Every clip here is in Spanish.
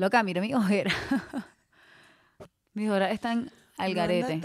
Loca, mira mi ojera. Mis ojeras están al garete.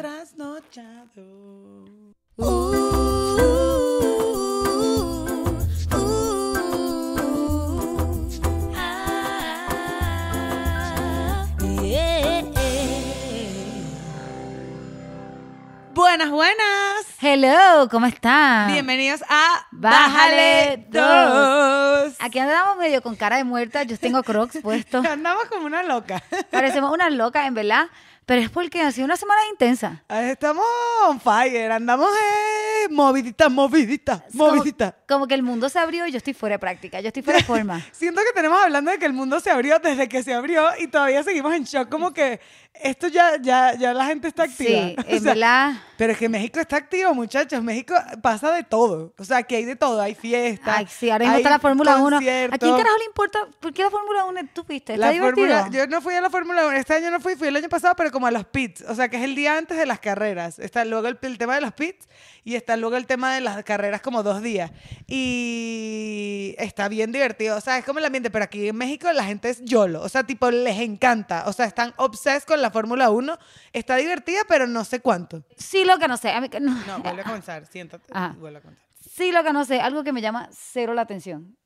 Buenas, buenas. Hello, ¿cómo están? Bienvenidos a Bájale Bájale 2. Aquí andamos medio con cara de muerta. Yo tengo crocs puestos. Andamos como una loca. Parecemos unas locas, en verdad. Pero es porque ha sido una semana intensa. Estamos on fire. Andamos eh, movidita, movidita, Es como-. Como, que el mundo se abrió y yo estoy fuera de práctica. Yo estoy fuera de forma. Siento que tenemos hablando de que el mundo se abrió desde que se abrió y todavía seguimos en shock, como que esto ya, ya, ya la gente está activa. Sí, O en sea, verdad. Pero es que México está activo, muchachos. México pasa de todo. O sea, que hay de todo. Hay fiestas. Ay, sí, ahora mismo está la Fórmula 1. ¿A quién carajo le importa? ¿Por qué la Fórmula 1 tú fuiste? ¿Está La divertido? Fórmula, yo no fui a la Fórmula 1, este año no fui, fui el año pasado, pero como a los pits, o sea que es el día antes de las carreras. Está luego el, el tema de los pits y está luego el tema de las carreras como dos días. Y está bien divertido, o sea, es como el ambiente, pero aquí en México la gente es YOLO, o sea, tipo les encanta, o sea, están obses con la Fórmula 1, está divertida, pero no sé cuánto. Sí, lo que no sé. A mí, no. No, vuelve a comenzar, siéntate, Ajá. vuelve a comenzar. Sí, lo que no sé. Algo que me llama cero la atención.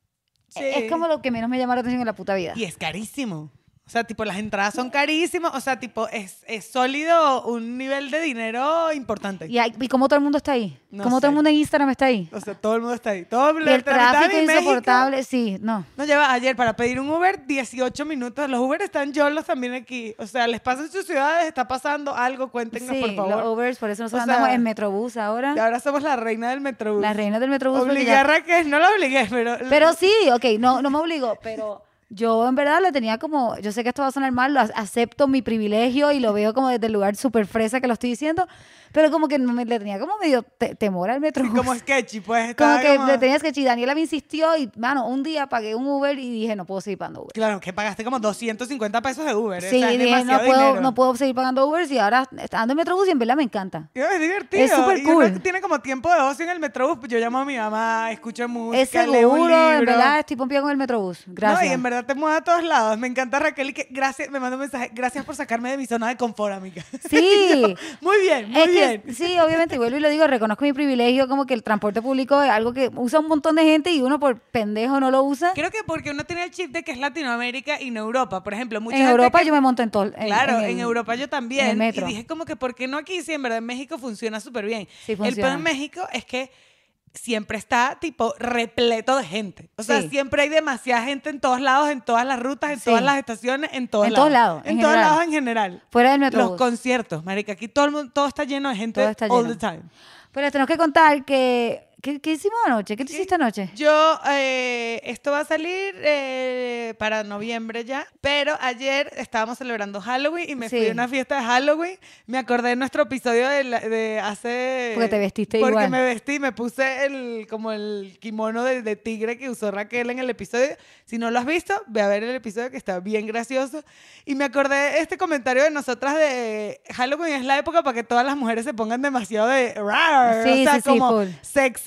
Sí. Es como lo que menos me llama la atención en la puta vida. Y es carísimo. O sea, tipo, las entradas son carísimas. O sea, tipo, es, es sólido un nivel de dinero importante. ¿Y, hay- y cómo todo el mundo está ahí? No ¿Cómo todo el mundo en Instagram está ahí? O sea, todo el mundo está ahí. Todo la- el la mitad tráfico México insoportable. Sí, no. Nos lleva ayer para pedir un Uber 18 minutos. Los Uber están yolos también aquí. O sea, les pasa en sus ciudades, está pasando algo, cuéntenos, Sí, por favor. los Ubers, por eso nosotros O sea, andamos en Metrobús ahora. Y ahora somos la reina del Metrobús. Las reinas del Metrobús. Obligué ya- a Raquel, no la obligué, pero... Pero sí, ok, no, no me obligo, pero yo en verdad le tenía como, yo sé que esto va a sonar mal, lo ac- acepto mi privilegio y lo veo como desde el lugar súper fresa que lo estoy diciendo, pero como que me, le tenía como medio te- temor al Metrobús. Como sketchy, pues. Como que como- le tenías que chillar. Daniela me insistió y, mano, un día pagué un Uber y dije, no puedo seguir pagando Uber. Claro, que pagaste como 250 pesos de Uber. Sí, o sea, dije, no puedo, dinero. no puedo seguir pagando Ubers y ahora ando en Metrobús y en verdad me encanta. Es divertido. Es súper cool. tiene como tiempo de ocio en el Metrobús. Yo llamo a mi mamá, escucho música, Es leo un seguro, en verdad estoy pompeada con el Metrobús. Gracias. No, y en verdad te mueve a todos lados. Me encanta Raquel y que gracias, me manda un mensaje. Gracias por sacarme de mi zona de confort, amiga. Sí. Yo, muy bien, muy Es que, bien. sí, obviamente, y vuelvo y lo digo, reconozco mi privilegio, como que el transporte público es algo que usa un montón de gente y uno por pendejo no lo usa. Creo que porque uno tiene el chip de que es Latinoamérica y no Europa. Por ejemplo, mucha En gente Europa que- yo me monto en todo. en- Claro, en, el- Europa yo también. en el metro. Y dije como que, ¿por qué no aquí? Sí, en verdad en México funciona súper bien. Sí, el peor funciona. en México es que siempre está tipo repleto de gente. O sea, Sí. siempre hay demasiada gente en todos lados, en todas las rutas, en Sí. todas las estaciones, en todos En lados. todos lados, En, en todos lados en general. Fuera del Los Metrobús. conciertos, marica, aquí todo el mundo, todo está lleno de gente Todo está all lleno. the time. Pero tenemos que contar que... ¿Qué, qué hicimos anoche? ¿Qué te hiciste anoche? Yo, eh, esto va a salir eh, para noviembre ya, pero ayer estábamos celebrando Halloween y me fui Sí. a una fiesta de Halloween. Me acordé de nuestro episodio de, la- de hace... Porque te vestiste Porque igual. me vestí, me puse el, como el kimono de, de tigre que usó Raquel en el episodio. Si no lo has visto, ve a ver el episodio que está bien gracioso. Y me acordé de este comentario de nosotras de Halloween es la época para que todas las mujeres se pongan demasiado de... rar, Sí, o sea, sí, como full.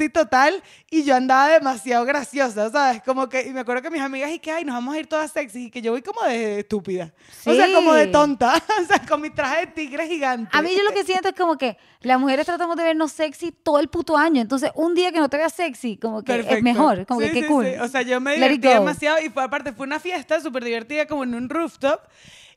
Sexy total y yo andaba demasiado graciosa, ¿sabes? Como que, y me acuerdo que mis amigas y que, ay, nos vamos a ir todas sexy y que yo voy como de estúpida. O sea, como de tonta, o sea, con mi traje de tigre gigante. A mí yo lo que siento es como que las mujeres tratamos de vernos sexy todo el puto año. Entonces, un día que no te veas sexy, como que es mejor. Como Sí, que qué sí, cool. O sea, yo me divertí demasiado y fue aparte, fue una fiesta súper divertida como en un rooftop.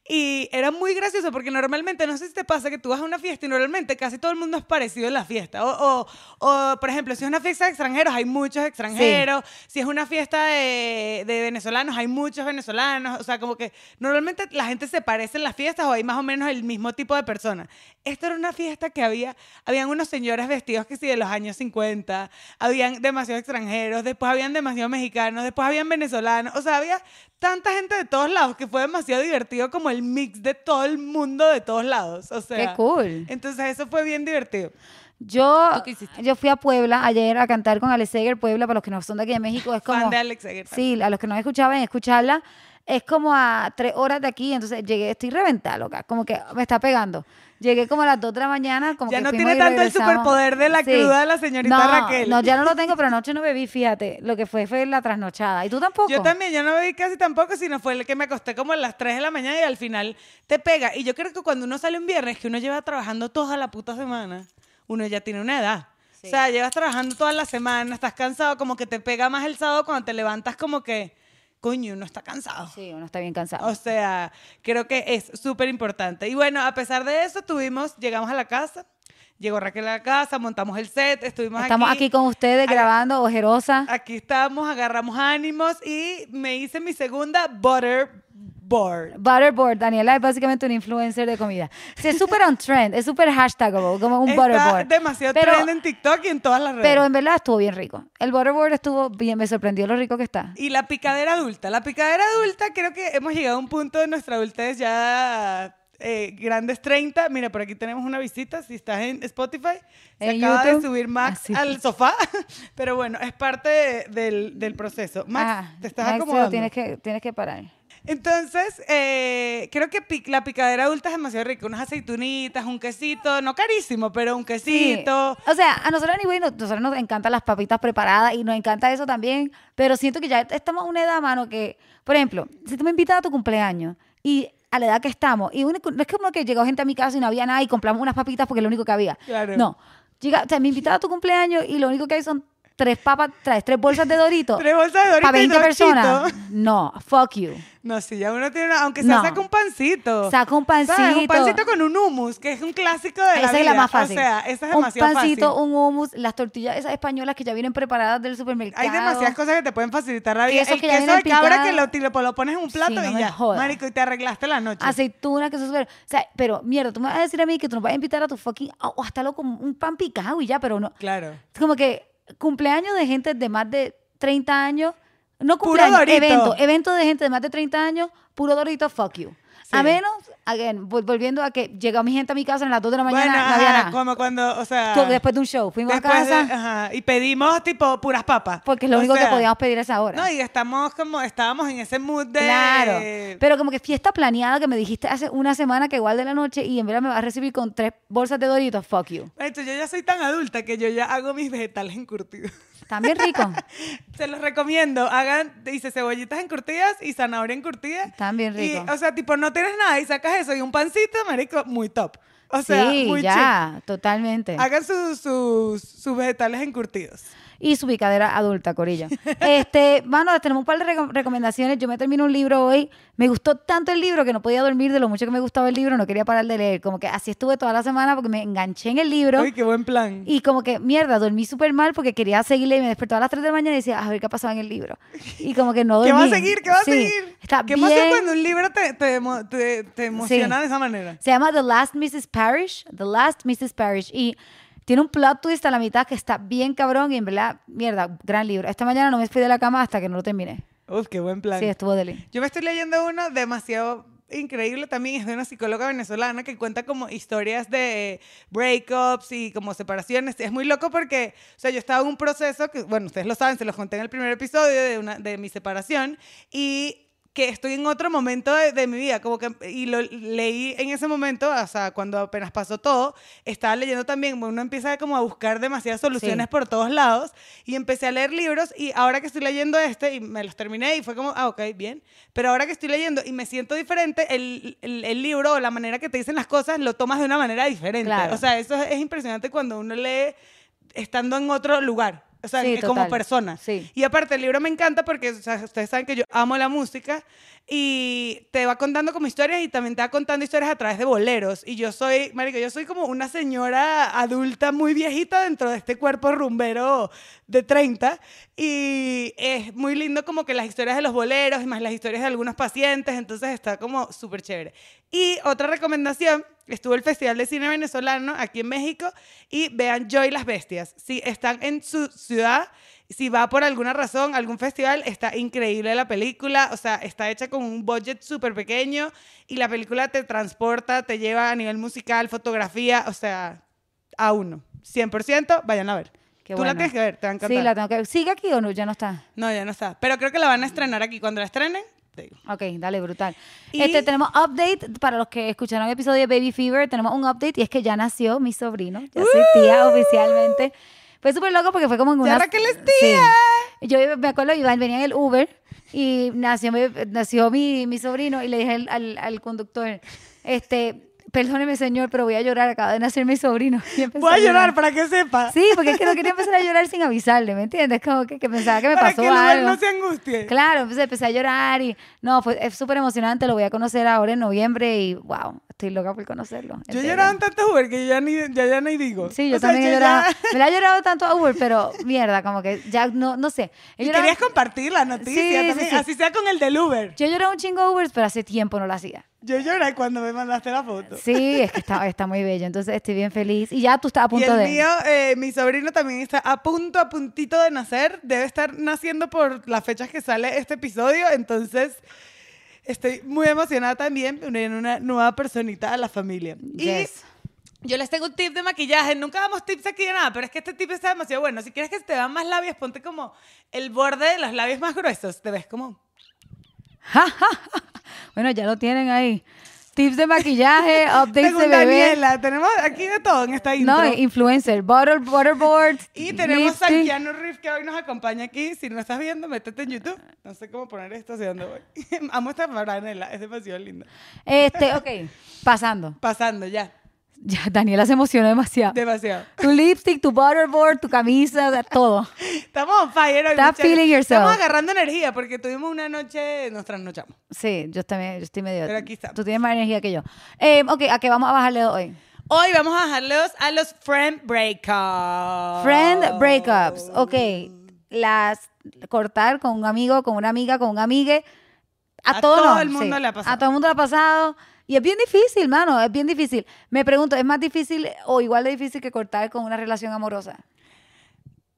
Y era muy gracioso porque normalmente, no sé si te pasa que tú vas a una fiesta y normalmente casi todo el mundo es parecido en la fiesta. O, o, o, por ejemplo, si es una fiesta de extranjeros, hay muchos extranjeros. Si es una fiesta de, de venezolanos, hay muchos venezolanos. O sea, como que normalmente la gente se parece en las fiestas o hay más o menos el mismo tipo de personas. Esta era una fiesta que había, habían unos señores vestidos que sí de los años 50, habían demasiados extranjeros, después habían demasiados mexicanos, después habían venezolanos, o sea, había tanta gente de todos lados que fue demasiado divertido como el mix de todo el mundo de todos lados, o sea. Qué cool. Entonces eso fue bien divertido. Yo, yo fui a Puebla ayer a cantar con Alex Seger. Puebla, para los que no son de aquí de México, es como... Fan de Alex Eger. Sí, a los que no escuchaban, escucharla. Es como a tres horas de aquí, entonces llegué, estoy reventada, loca, como que me está pegando. Llegué como a las dos de la mañana, como Ya que no tiene tanto el superpoder de la Sí. cruda de la señorita no, Raquel. No, ya no lo tengo, pero anoche no bebí, fíjate. Lo que fue fue la trasnochada. ¿Y tú tampoco? Yo también, yo no bebí casi tampoco, sino fue el que me acosté como a las 3 de la mañana y al final te pega. Y yo creo que cuando uno sale un viernes, que uno lleva trabajando toda la puta semana, uno ya tiene una edad. Sí. O sea, llevas trabajando toda la semana, estás cansado, como que te pega más el sábado cuando te levantas como que, coño, uno está cansado. Sí, uno está bien cansado. O sea, creo que es súper importante. Y bueno, a pesar de eso, tuvimos, llegamos a la casa, llegó Raquel a la casa, montamos el set, estuvimos Estamos aquí, con ustedes grabando, ojerosa. Aquí estamos, agarramos ánimos y me hice mi segunda butterboard. Butterboard, Daniela es básicamente un influencer de comida. Sí, es súper on trend, es súper hashtagable, como un Está butterboard. demasiado Pero- trend en TikTok y en todas las redes. Pero en verdad estuvo bien rico. El butterboard estuvo bien, me sorprendió lo rico que está. y la picadera adulta. La picadera adulta, creo que hemos llegado a un punto de nuestra adultez ya eh, grandes 30. Mira, por aquí tenemos una visita. Si estás en Spotify, se En acaba YouTube. de subir Max Así. al sofá. Pero bueno, es parte de- del, del proceso. Max, Ah, te estás Max, acomodando. Tienes que, tienes que parar. Entonces, eh, creo que pic- la picadera adulta es demasiado rica. Unas aceitunitas, un quesito, no carísimo, pero un Sí. quesito. O sea, a nosotros, anyway, nos- nosotros nos encantan las papitas preparadas y nos encanta eso también, pero siento que ya estamos a una edad, mano, que, por ejemplo, si tú me invitas a tu cumpleaños y a la edad que estamos, y no es como que llegó gente a mi casa y no había nada y compramos unas papitas porque es lo único que había. Claro. No. Llega, o sea, me invitas a tu cumpleaños y lo único que hay son tres papas, traes tres bolsas de Doritos. Tres bolsas de Doritos Para y 20 dos personas. No, fuck you. No, si ya uno tiene una, aunque sea No. saca un pancito. Saca un ¿Sabes? Un pancito. pancito con un hummus, que es un clásico de la Esa es la más fácil. O sea, esa es un demasiado pancito, fácil. un hummus, las tortillas esas españolas que ya vienen preparadas del supermercado. Hay demasiadas cosas que te pueden facilitar la vida. Quesos el que ya queso de cabra que lo, pones en un plato Sí, no y ya. jodas. Marico, y te arreglaste la noche. aceitunas, que eso. O sea, pero mierda, tú me vas a decir a mí que tú nos vas a invitar a tu fucking... O hasta loco, un pan picado y ya, pero no... Claro. Es como que cumpleaños de gente de más de 30 años... No Puro cumpleaños, Dorito. evento. Evento de gente de más de 30 años, puro Dorito, fuck you. A menos, again, vol- volviendo a que llegó mi gente a mi casa a las 2 de la mañana, bueno, no había ajá, nada. como cuando, o sea... Después de un show, fuimos a después de- casa ajá, y pedimos, tipo, puras papas. porque es lo O único que podíamos pedir a esa hora. No, y estamos como, estábamos en ese mood de... Claro. Pero como que fiesta planeada que me dijiste hace una semana que igual de la noche y en verdad me vas a recibir con tres bolsas de Doritos, fuck you. Maestro, yo ya soy tan adulta que yo ya hago mis vegetales encurtidos. También rico. Se los recomiendo. Hagan, dice, cebollitas encurtidas y zanahoria encurtida. Están bien Y, o sea, tipo, no tienes nada y sacas eso y un pancito, marico, muy top. O sea, sí, muy ya, totalmente. Hagan sus, sus, sus vegetales encurtidos. Y su picadera adulta, Corillo. Este, mano, tenemos un par de reco- recomendaciones. Yo me termino un libro hoy. Me gustó tanto el libro que no podía dormir de lo mucho que me gustaba el libro. No quería parar de leer. Como que así estuve toda la semana porque me enganché en el libro. Uy, qué buen plan. Y como que, mierda, dormí súper mal porque quería seguirle y me despertaba a las 3 de la mañana y decía, a ver qué pasaba en el libro. Y como que no dormí. ¿Qué va a seguir? ¿Qué va a Sí, seguir? Está ¿Qué bien. pasa cuando un libro te, te, te- te emociona de esa manera? Se llama The Last Mrs. Parrish. The Last Mrs. Parrish. Y tiene un plot twist a la mitad que está bien cabrón y en verdad, mierda, gran libro. Esta mañana no me fui de la cama hasta que no lo terminé. Uf, qué buen plan. Sí, estuvo deli. Yo me estoy leyendo uno demasiado increíble también, es de una psicóloga venezolana que cuenta como historias de breakups y como separaciones. Es muy loco porque, o sea, yo estaba en un proceso que, bueno, ustedes lo saben, se los conté en el primer episodio de, una, de mi separación y que estoy en otro momento de, de mi vida, como que, y lo leí en ese momento, o sea, cuando apenas pasó todo, estaba leyendo también, uno empieza como a buscar demasiadas soluciones Sí. por todos lados, y empecé a leer libros, y ahora que estoy leyendo este, y me los terminé, y fue como, ah, ok, bien, pero ahora que estoy leyendo y me siento diferente, el, el, el libro o la manera que te dicen las cosas lo tomas de una manera diferente. Claro. O sea, eso es, es impresionante cuando uno lee estando en otro lugar. O sea, Sí, como persona. Sí. Y aparte, el libro me encanta porque o sea, ustedes saben que yo amo la música y te va contando como historias y también te va contando historias a través de boleros. Y yo soy, marico, yo soy como una señora adulta muy viejita dentro de este cuerpo rumbero de 30 y es muy lindo como que las historias de los boleros y más las historias de algunos pacientes, entonces está como súper chévere. Y otra recomendación, estuvo el Festival de Cine Venezolano aquí en México y vean Joy las Bestias. Si están en su ciudad, si va por alguna razón, algún festival, está increíble la película, o sea, está hecha con un budget súper pequeño y la película te transporta, te lleva a nivel musical, fotografía, o sea, a uno. 100%, vayan a ver. Qué Tú la tienes que ver, te va a encantar. Sí, la tengo que ver. ¿Sigue aquí o no? Ya no está. No, ya no está. Pero creo que la van a estrenar aquí. Cuando la estrenen, update. Ok, dale, brutal. Y- Este, tenemos update para los que escucharon el episodio de Baby Fever. Tenemos un update y es que ya nació mi sobrino. Ya soy tía oficialmente. Fue súper loco porque fue como en una. Raquel es Sí. Yo me acuerdo, Iván venía en el Uber y nació, mi- nació mi, mi sobrino y le dije al, al, al conductor, este, perdóneme señor, pero voy a llorar, acaba de nacer mi sobrino. Voy a llorar para que sepa. Sí, porque es que no quería empezar a llorar sin avisarle, ¿me entiendes? Como que, que pensaba que me para pasó que algo. no se angustie. Claro, entonces empecé a llorar y no, fue es súper emocionante, lo voy a conocer ahora en noviembre y wow, estoy loca por conocerlo. Yo serio. lloraba en tantos Uber que ya ni, ya, ya ni digo. Sí, yo O sea, también he ya- llorado. Me la he llorado tanto a Uber, pero mierda, como que ya no, no sé. He Y llorado- querías compartir la noticia Sí, también, sí. así sea con el del Uber. Yo lloré un chingo a Uber, pero hace tiempo no lo hacía. Yo lloré cuando me mandaste la foto. Sí, es que está, está muy bello, entonces estoy bien feliz. Y ya tú estás a Y punto el de... mío, eh, mi sobrino también está a punto, a puntito de nacer. Debe estar naciendo por las fechas que sale este episodio. Entonces, estoy muy emocionada también de unir una nueva personita a la familia. Yes. Y yo les tengo un tip de maquillaje. Nunca damos tips aquí de nada, pero es que este tip está demasiado bueno. Si quieres que te vean más labios, ponte como el borde de los labios más gruesos. Te ves como... Bueno, ya lo tienen ahí. Tips de maquillaje, updates de bebé. Daniela, tenemos aquí de todo en esta intro. No, influencer, butter, butterboard. Y tenemos a. Keanu Reeves que hoy nos acompaña aquí. Si no estás viendo, métete en YouTube. No sé cómo poner esto hacia dónde voy. Amo esta franela, es demasiado linda. Este, ok, pasando. Pasando ya, Ya, Daniela se emocionó demasiado. demasiado. Tu lipstick, tu butterboard, tu camisa, todo. Estamos on fire hoy. Muchachos. feeling yourself. Estamos agarrando energía porque tuvimos una noche, nos trasnochamos. Sí, yo también, yo estoy medio... Pero aquí está. Tú tienes más energía que yo. Eh, ok, ¿a qué vamos a bajarle hoy? Hoy vamos a bajarlos a los friend breakups. Friend breakups. Ok, las cortar con un amigo, con una amiga, con un amigue. A, A todo nos- el mundo le ha pasado. A todo el mundo le ha pasado. Y es bien difícil, mano, es bien difícil. Me pregunto, ¿es más difícil o igual de difícil que cortar con una relación amorosa?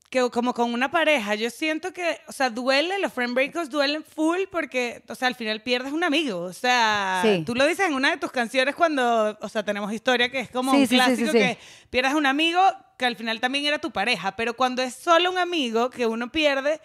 que como con una pareja, yo siento que, o sea, duele, los friend breakups duelen full porque, o sea, al final pierdes un amigo. O sea, Sí. tú lo dices en una de tus canciones cuando, o sea, tenemos historia que es como Sí, un sí, sí, sí, clásico que pierdes un amigo que al final también era tu pareja, pero cuando es solo un amigo que uno pierde,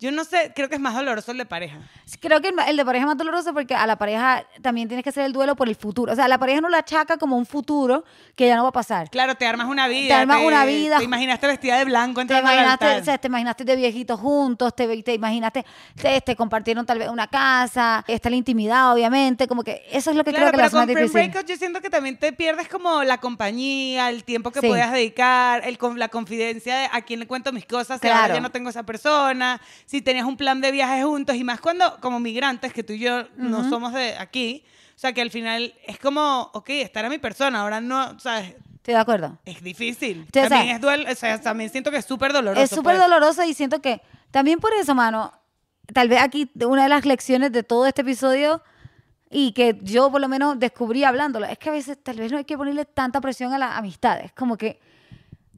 yo no sé, creo que es más doloroso el de pareja. Creo que el, el de pareja es más doloroso porque a la pareja también tienes que hacer el duelo por el futuro. O sea, la pareja no la achaca como un futuro que ya no va a pasar. Claro, te armas una vida. Te armas una vida. Te imaginaste vestida de blanco Te entrando al imaginaste, altar. o sea, te imaginaste de viejitos juntos, te, te imaginaste, te, te compartieron tal vez una casa, está la intimidad, obviamente, como que eso es lo que Claro, creo que pero más con difícil. breakups yo siento que también te pierdes como la compañía, el tiempo que Sí. puedas dedicar, el, la confidencia de a quién le cuento mis cosas, si ahora Claro. ya no tengo esa persona, si tenías un plan de viaje juntos y más cuando como migrantes, que tú y yo no somos de aquí, o sea que al final es como, ok, esta era mi persona, ahora no, ¿sabes? Estoy de acuerdo. Es difícil. Sea, también es duel, o sea, también siento que es súper doloroso. Es súper pues. doloroso y siento que también por eso, mano, tal vez aquí una de las lecciones de todo este episodio y que yo por lo menos descubrí hablándolo, es que a veces tal vez no hay que ponerle tanta presión a las amistades, como que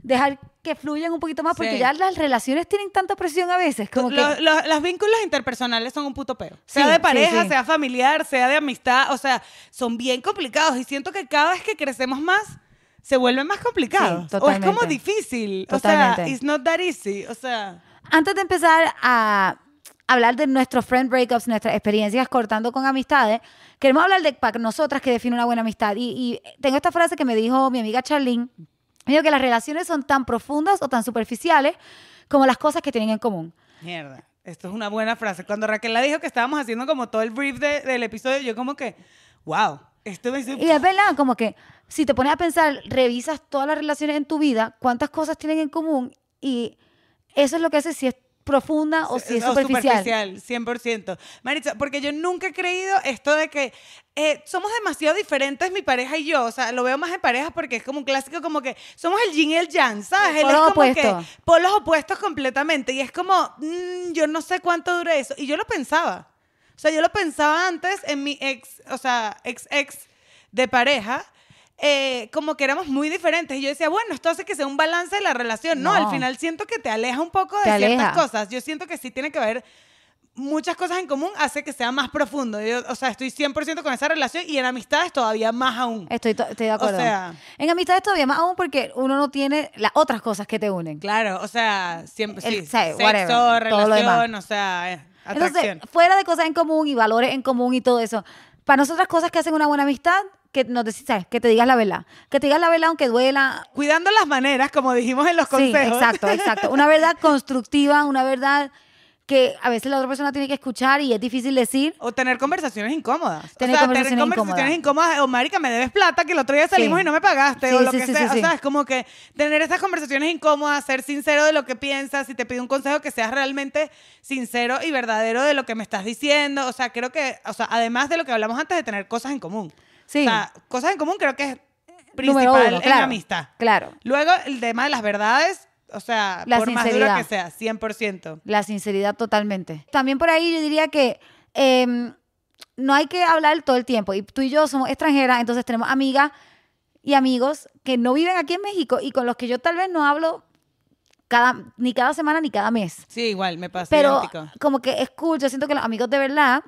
dejar que fluyan un poquito más, porque Sí. ya las relaciones tienen tanta presión a veces, como que... Los, los- los vínculos interpersonales son un puto peo. Sea Sí, de pareja, sí. sea familiar, sea de amistad. O sea, son bien complicados. Y siento que cada vez que crecemos más, se vuelven más complicados. Sí, o es como difícil. Totalmente. O sea, it's not that easy. O sea, Antes de empezar a hablar de nuestros friend breakups, nuestras experiencias cortando con amistades, queremos hablar de para nosotras que define una buena amistad. Y, y tengo esta frase que me dijo mi amiga Charlene. Me dijo que las relaciones son tan profundas o tan superficiales como las cosas que tienen en común. mierda. Esto es una buena frase. Cuando Raquel la dijo que estábamos haciendo como todo el brief de- del episodio, yo como que, wow, esto me hizo... Y es verdad, como que si te pones a pensar, revisas todas las relaciones en tu vida, cuántas cosas tienen en común y eso es lo que hace si es profunda o si es O superficial. superficial, 100%. Maritza, porque yo nunca he creído esto de que eh, somos demasiado diferentes mi pareja y yo. O sea, lo veo más en parejas porque es como un clásico como que somos el yin y el yang, ¿sabes? Él es como opuestos. que polos opuestos completamente. Y es como, mm, yo no sé cuánto dure eso. Y yo lo pensaba. O sea, yo lo pensaba antes en mi ex, o sea, ex ex de pareja. Eh, como que éramos muy diferentes. Y yo decía, bueno, esto hace que sea un balance de la relación. No, No. al final siento que te aleja un poco de ciertas aleja. cosas. Yo siento que sí tiene que haber muchas cosas en común hace que sea más profundo. Yo, o sea, estoy 100% con esa relación y en amistades todavía más aún. Estoy, to- estoy de acuerdo. sea- en amistades todavía más aún porque uno no tiene las otras cosas que te unen. Claro, o sea, siempre El- sí, o sea, sexo, whatever, relación, o sea, eh, atracción. Entonces, fuera de cosas en común y valores en común y todo eso, para nosotras cosas que hacen una buena amistad, que nos dec- ¿sabes? que te digas la verdad. Que te digas la verdad aunque duela. Cuidando las maneras, como dijimos en los Sí, consejos. exacto, exacto. Una verdad constructiva, una verdad que a veces la otra persona tiene que escuchar y es difícil decir. O tener conversaciones incómodas. Tener o sea, conversaciones tener conversaciones incómodas. O, marica, me debes plata, que el otro día salimos Sí. y no me pagaste. Sí, o lo sí, que sí, sea. sí, o sí. sea, es como que tener estas conversaciones incómodas, ser sincero de lo que piensas. Si te pido un consejo, que seas realmente sincero y verdadero de lo que me estás diciendo. O sea, creo que, o sea, además de lo que hablamos antes de tener cosas en común. Sí. O sea, cosas en común creo que es principal uno, en claro. amistad. Claro. Luego, el tema de las verdades, o sea, La por más duro sinceridad. que sea, 100%. La sinceridad totalmente. También por ahí yo diría que em, no hay que hablar todo el tiempo. Y tú y yo somos extranjeras, entonces tenemos amigas y amigos que no viven aquí en México y con los que yo tal vez no hablo cada, ni cada semana ni cada mes. Sí, igual, me pasa Pero idéntico. como que es cool, yo siento que los amigos de verdad,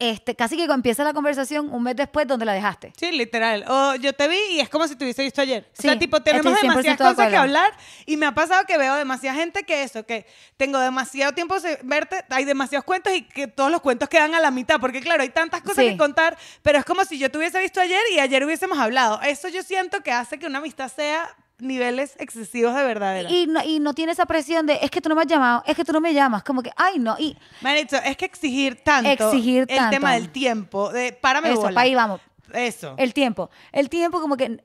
este, casi que empieza la conversación un mes después donde la dejaste. Sí, literal. O yo te vi y es como si te hubiese visto ayer. o Sí, sea, tipo, tenemos estoy 100% demasiadas de cosas que hablar y me ha pasado que veo demasiada gente que eso, que tengo demasiado tiempo sin verte, hay demasiados cuentos y que todos los cuentos quedan a la mitad, porque claro, hay tantas cosas Sí. que contar, pero es como si yo te hubiese visto ayer y ayer hubiésemos hablado. Eso yo siento que hace que una amistad sea niveles excesivos de verdadera. Y no, y no tiene esa presión de, es que tú no me has llamado, es que tú no me llamas, como que, ay, no. Y Manito, es que exigir tanto Exigir el tanto. tema del tiempo, de párame eso, bola. para ahí vamos. Eso. El tiempo. El tiempo como que eh,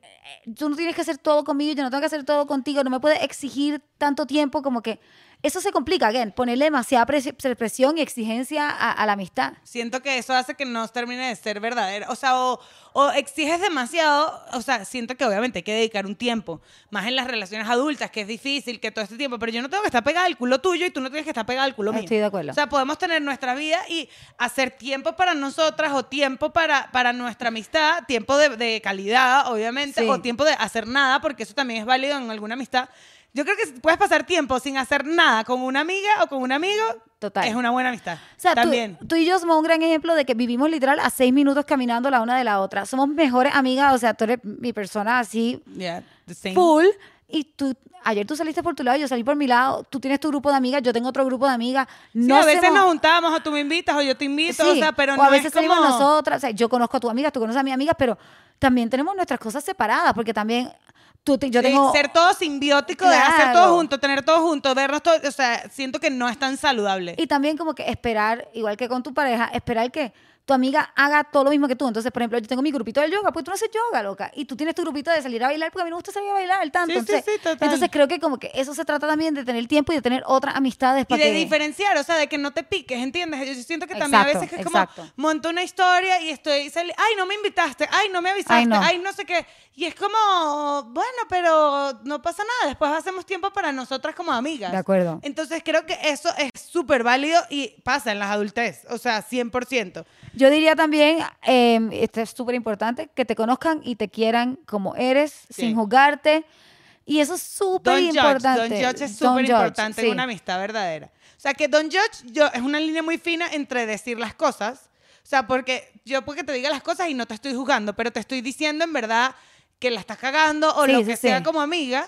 tú no tienes que hacer todo conmigo, yo no tengo que hacer todo contigo, no me puedes exigir tanto tiempo como que eso se complica, again, ponerle demasiada presi- presión y exigencia a, a la amistad. Siento que eso hace que no termine de ser verdadera. O sea, o, o exiges demasiado. O sea, siento que obviamente hay que dedicar un tiempo. Más en las relaciones adultas, que es difícil, que todo este tiempo. Pero yo no tengo que estar pegada al culo tuyo y tú no tienes que estar pegada al culo mío. Estoy de acuerdo. O sea, podemos tener nuestra vida y hacer tiempo para nosotras o tiempo para, para nuestra amistad, tiempo de, de calidad, obviamente, Sí. o tiempo de hacer nada, porque eso también es válido en alguna amistad. Yo creo que si puedes pasar tiempo sin hacer nada con una amiga o con un amigo. Total. Es una buena amistad. O sea, tú, también. tú y yo somos un gran ejemplo de que vivimos literal a seis minutos caminando la una de la otra. Somos mejores amigas, o sea, tú eres mi persona así Yeah, the same. full. Y tú, ayer tú saliste por tu lado, yo salí por mi lado, tú tienes tu grupo de amigas, yo tengo otro grupo de amigas. Sí, No a veces hacemos- nos juntamos o tú me invitas o yo te invito, o Sí, sea, pero o no a veces es salimos nosotras, o sea, yo conozco a tus amigas, tú conoces a mis amigas, pero también tenemos nuestras cosas separadas, porque también tú, te- yo Sí, tengo... ser todo simbiótico, de hacer Claro. todo junto, tener todo junto, vernos todo, o sea, siento que no es tan saludable. Y también como que esperar, igual que con tu pareja, esperar que tu amiga haga todo lo mismo que tú. Entonces, por ejemplo, yo tengo mi grupito de yoga, pues tú no haces yoga, loca. Y tú tienes tu grupito de salir a bailar, porque a mí me gusta salir a bailar tanto. Sí, entonces, sí, total. entonces creo que como que eso se trata también de tener tiempo y de tener otras amistades Y para de que... diferenciar, o sea, de que no te piques, ¿entiendes? Yo siento que también a veces que es exacto. como monto una historia y estoy, sali- ay, no me invitaste, ay, no me avisaste, Ay, no. ay, no sé qué. Y es como, bueno, pero no pasa nada, después hacemos tiempo para nosotras como amigas. De acuerdo. Entonces creo que eso es súper válido y pasa en las adultez, o sea, 100%. Yo diría también, eh, esto es súper importante, que te conozcan y te quieran como eres, Sí. sin juzgarte. Y eso es súper importante. don't judge es súper importante sí. en una amistad verdadera. O sea, que don't judge yo, es una línea muy fina entre decir las cosas. O sea, porque yo porque te diga las cosas y no te estoy juzgando, pero te estoy diciendo en verdad que la estás cagando o Sí, lo que sea como amiga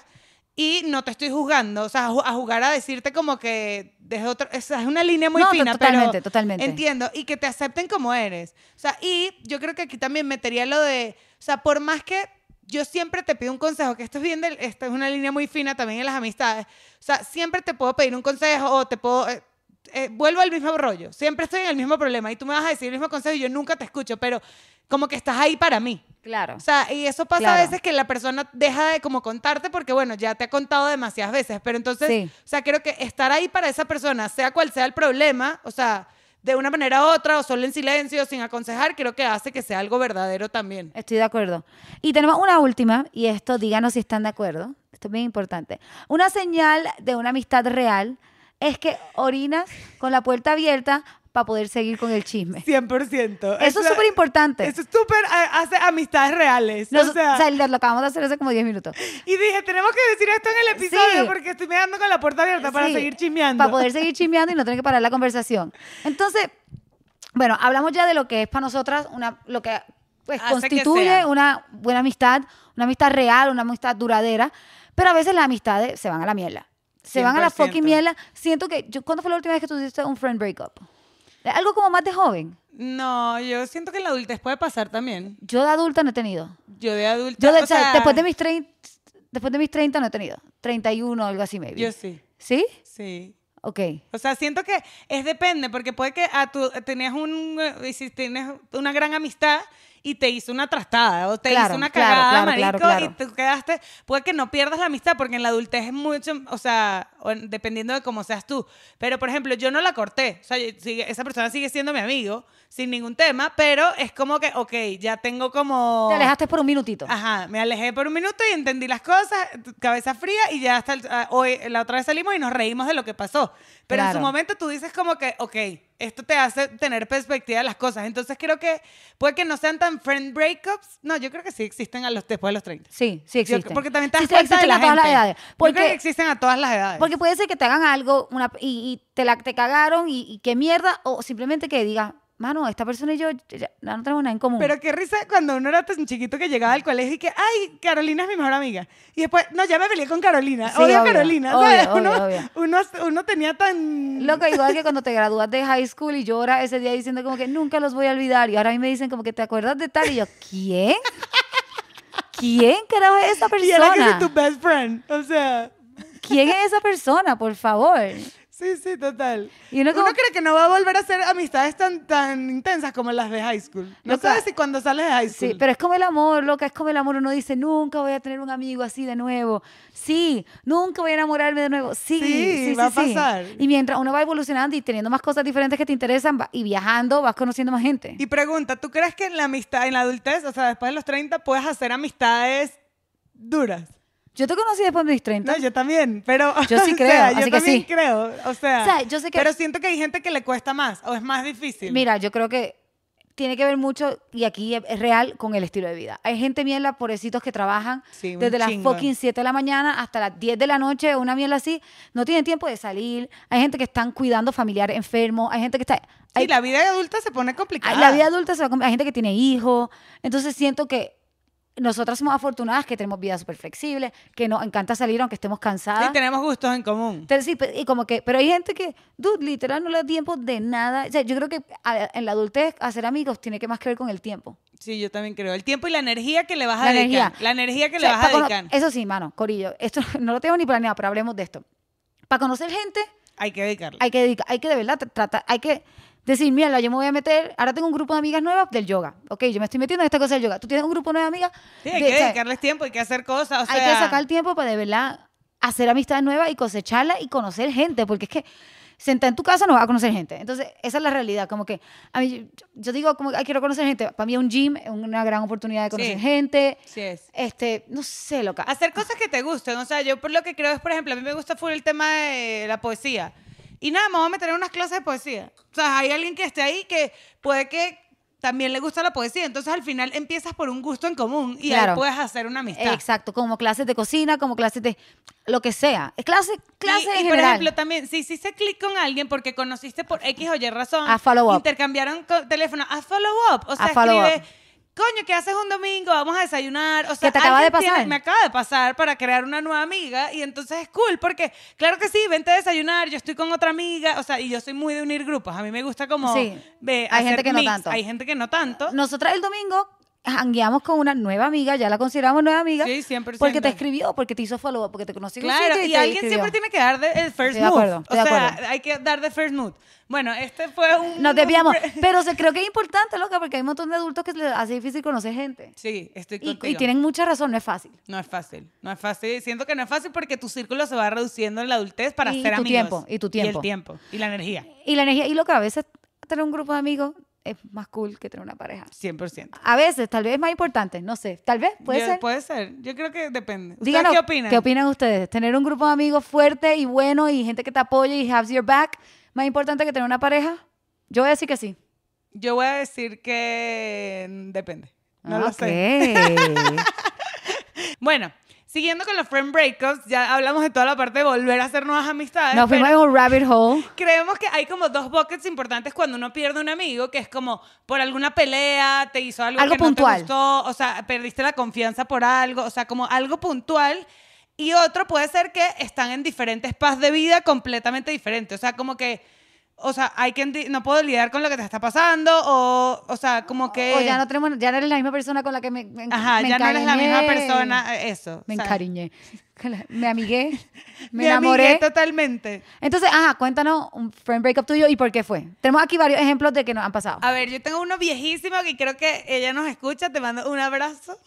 y no te estoy juzgando. O sea, a jugar a decirte como que desde otro... Es una línea muy No, fina, totalmente, pero totalmente. entiendo. Y que te acepten como eres. O sea, y yo creo que aquí también metería lo de... O sea, por más que yo siempre te pido un consejo, que esto es bien, del- esta es una línea muy fina también en las amistades. O sea, siempre te puedo pedir un consejo o te puedo... eh, eh, vuelvo al mismo rollo. Siempre estoy en el mismo problema y tú me vas a decir el mismo consejo y yo nunca te escucho, pero como que estás ahí para mí. Claro. O sea, y eso pasa a veces que la persona deja de como contarte porque, bueno, ya te ha contado demasiadas veces, pero entonces, Sí. o sea, creo que estar ahí para esa persona, sea cual sea el problema, o sea, de una manera u otra, o solo en silencio, sin aconsejar, creo que hace que sea algo verdadero también. Estoy de acuerdo. Y tenemos una última, y esto díganos si están de acuerdo. Esto es bien importante. Una señal de una amistad real es que orinas con la puerta abierta para poder seguir con el chisme. 100%. Eso es súper importante. Eso es súper, hace amistades reales. Nos- o sea, lo acabamos de hacer hace como 10 minutos. y dije, tenemos que decir esto en el episodio Sí. porque estoy mirando con la puerta abierta para Sí, seguir chismeando. Para poder seguir chismeando y no tener que parar la conversación. Entonces, bueno, hablamos ya de lo que es para nosotras una, lo que pues, Hace que constituye sea. una buena amistad, una amistad real, una amistad duradera, pero a veces las amistades se van a la mierda. Se van a la 100%. fucking mierda. Siento que, yo, ¿cuándo fue la última vez que tú hiciste un friend breakup? Algo como más de joven. No, yo siento que en la adultez puede pasar también. Yo de adulta no he tenido. Yo de adulta, Yo de- o sea, sea, después de mis 30, después de mis 30 no he tenido. 31 algo así maybe. Yo sí, ¿Sí? sí. Ok. O sea, siento que es depende, porque puede que a tu, tenías un, eh, si tienes una gran amistad y te hizo una trastada o te Claro, hizo una cagada, claro, marico, claro, y tú quedaste, puede que no pierdas la amistad, porque en la adultez es mucho, o sea, dependiendo de cómo seas tú. Pero, por ejemplo, yo no la corté, o sea, yo- sigue- esa persona sigue siendo mi amigo, sin ningún tema, pero es como que, ok, ya tengo como... Te alejaste por un minutito. Ajá, me alejé por un minuto y entendí las cosas, cabeza fría, y ya hasta el- ah, hoy, la otra vez salimos y nos reímos de lo que pasó. Pero en su momento tú dices como que, ok, esto te hace tener perspectiva de las cosas. Entonces creo que puede que no sean tan friend breakups. No, yo creo que sí existen a los, después de los 30. Sí, sí Yo- existen. porque también te das Sí, sí, cuenta de existen la a todas las edades. Yo creo Porque, que existen a todas las edades. porque puede ser que te hagan algo una, y, y te, la, te cagaron y, y qué mierda, o simplemente que digas, mano, esta persona y yo ya, ya no tenemos nada en común. Pero qué risa cuando uno era tan chiquito que llegaba al colegio y que, ay, Carolina es mi mejor amiga. Y después, no, ya me peleé con Carolina. Sí, odio a Carolina. obvio, ¿sabes? obvio, uno, obvio. Uno, uno tenía tan... Loco, igual que cuando te gradúas de high school y lloras ese día diciendo como que nunca los voy a olvidar. Y ahora a mí me dicen como que te acuerdas de tal. Y yo, ¿quién? ¿Quién carajo es esa Y era que persona? es tu best friend. O sea, ¿Quién es esa persona, por favor? Sí, sí, total. Y uno Uno, como- cree que no va a volver a hacer amistades tan, tan intensas como las de high school. No Loca. sabes si cuando sales de high school. Sí, pero es como el amor, loca, es como el amor. Uno dice, nunca voy a tener un amigo así de nuevo. Sí, nunca voy a enamorarme de nuevo. Sí, Sí, sí, va a sí. pasar. Y mientras uno va evolucionando y teniendo más cosas diferentes que te interesan va- y viajando, vas conociendo más gente. Y pregunta, ¿tú crees que en la amistad, en la adultez, o sea, después de los 30, puedes hacer amistades duras? Yo te conocí después de mis 30. No, yo también, pero... Yo sí creo, sea, así yo que también sí. creo, o sea... O sea, yo sé que- Pero siento que hay gente que le cuesta más, o es más difícil. Mira, yo creo que tiene que ver mucho, y aquí es real, con el estilo de vida. Hay gente mierda, pobrecitos que trabajan Sí, desde las fucking 7 de la mañana hasta las 10 de la noche, una mierda así, no tienen tiempo de salir. Hay gente que están cuidando familiares enfermos, hay gente que está... Sí, hay- la vida adulta se pone complicada. la vida adulta se va hay gente que tiene hijos, entonces siento que nosotras somos afortunadas que tenemos vida súper flexible, que nos encanta salir aunque estemos cansadas. Y tenemos gustos en común. Entonces, sí, y como que, pero hay gente que, dude, literal no le da tiempo de nada. O sea, yo creo que a- en la adultez hacer amigos tiene que más que ver con el tiempo. Sí, yo también creo. El tiempo y la energía que le vas a La dedicar. energía. La energía que O sea, le vas a dedicar. Eso sí, mano, Corillo, esto no lo tengo ni planeado, pero hablemos de esto. Para conocer gente, Hay que dedicarle. hay que dedicar, hay que de verdad tra- tratar, hay que decir, mira, yo me voy a meter, ahora tengo un grupo de amigas nuevas del yoga. Ok, yo me estoy metiendo en esta cosa del yoga. Tú tienes un grupo nuevo de amigas. Sí, hay de- que o sea, dedicarles tiempo, hay que hacer cosas. O sea, hay que sacar tiempo para de verdad hacer amistades nuevas y cosecharlas y conocer gente, porque es que sentar en tu casa no vas a conocer gente. Entonces, esa es la realidad. Como que, a mí, yo, yo digo, como que "Ay, quiero conocer gente. Para mí, un gym es una gran oportunidad de conocer Sí. gente. Sí es. Este, no sé, loca. Hacer cosas que te gusten. O sea, yo por lo que creo es, por ejemplo, a mí me gusta full el tema de la poesía. Y nada, me voy a meter en unas clases de poesía. O sea, hay alguien que esté ahí que puede que también le gusta la poesía. Entonces, al final empiezas por un gusto en común y Claro. ahí puedes hacer una amistad. Exacto, como clases de cocina, como clases de lo que sea. Es clase, clase y, en y, por general. ejemplo, también, si hiciste clic con alguien porque conociste por X o Y razón, A follow up. intercambiaron teléfono, a follow up. O sea, follow escribe, up. Coño, ¿qué haces un domingo? Vamos a desayunar. O sea, ¿Qué te acaba de tiene- pasar? me acaba de pasar para crear una nueva amiga y entonces es cool porque, claro que sí, vente a desayunar, yo estoy con otra amiga, o sea, y yo soy muy de unir grupos. A mí me gusta como Sí. ve, Hay gente que no tanto. Hay gente que no tanto. Nosotras el domingo hangueamos con una nueva amiga, ya la consideramos nueva amiga. Sí, 100%. Porque te escribió, porque te hizo follow porque te conoció Claro, y, te alguien escribió. siempre tiene que dar de- el first Estoy de acuerdo, o de sea, acuerdo. hay que dar de first move. Bueno, este fue un... Nos desviamos. Pero se, creo que es importante, loca, porque hay un montón de adultos que les hace difícil conocer gente. Sí, estoy Y, contigo. y tienen mucha razón, no es fácil. No es fácil, no es fácil. Siento que no es fácil porque tu círculo se va reduciendo en la adultez para Y ser tu amigos. tiempo, y tu Y tiempo. el tiempo, y la energía, Y la energía, y lo que a veces tener un grupo de amigos es más cool que tener una pareja. 100%. A veces, tal vez es más importante, no sé, tal vez, puede Yo- ser. Puede ser, yo creo que depende. ¿Ustedes Díganos, qué opinan? ¿Qué opinan ustedes? ¿Tener un grupo de amigos fuerte y bueno y gente que te apoye y has your back más importante que tener una pareja? Yo voy a decir que sí. Yo voy a decir que mm, depende. No lo Ok. sé. Bueno, siguiendo con los friend breakups, ya hablamos de toda la parte de volver a hacer nuevas amistades. Nos fuimos en un rabbit hole. creemos que hay como dos buckets importantes cuando uno pierde un amigo, que es como por alguna pelea, te hizo algo, Algo que no puntual. te gustó, o sea, perdiste la confianza por algo, o sea, como algo puntual. Y otro puede ser que están en diferentes paz de vida completamente diferentes. O sea, como que, o sea, hay que no puedo lidiar con lo que te está pasando, o, o sea, como que... O ya no tenemos, ya no eres la misma persona con la que me, me Ajá, me ya no eres la misma persona, eh, eso. Me encariñé. Me amigué. Me, me amigué enamoré. totalmente. Entonces, ajá, cuéntanos un friend breakup tuyo y por qué fue. Tenemos aquí varios ejemplos de que nos han pasado. A ver, yo tengo uno viejísimo que creo que ella nos escucha. Te mando un abrazo.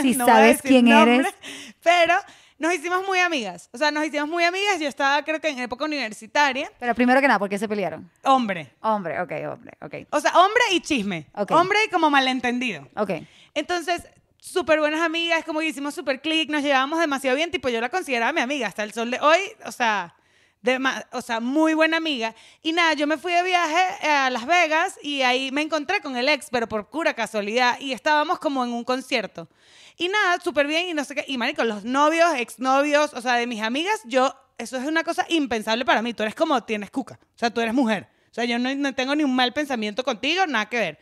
Si No sabes quién nombre, eres. Pero nos hicimos muy amigas. O sea, nos hicimos muy amigas. Yo estaba, creo que en época universitaria. Pero primero que nada, ¿por qué se pelearon? Hombre. Hombre, ok, hombre, ok. O sea, hombre y chisme. Hombre y como malentendido. Ok. Entonces, súper buenas amigas, como que hicimos súper click, nos llevábamos demasiado bien, tipo yo la consideraba mi amiga hasta el sol de hoy, o sea, dema- o sea, muy buena amiga. Y nada, yo me fui de viaje a Las Vegas y ahí me encontré con el ex, pero por pura casualidad, y estábamos como en un concierto. Y nada, súper bien y no sé qué, y marico, los novios, exnovios, o sea, de mis amigas, yo, eso es una cosa impensable para mí, tú eres como, tienes cuca, o sea, tú eres mujer. O sea, yo no, no tengo ni un mal pensamiento contigo, nada que ver.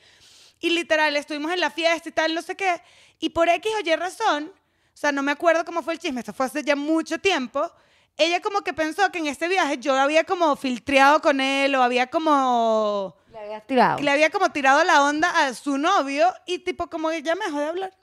Y literal, estuvimos en la fiesta y tal, no sé qué. Y por X o Y razón, o sea, no me acuerdo cómo fue el chisme, esto fue hace ya mucho tiempo. Ella como que pensó que en este viaje yo había como filtreado con él o había como... Le habías tirado. Le había como tirado la onda a su novio y tipo como que ya me dejó de hablar.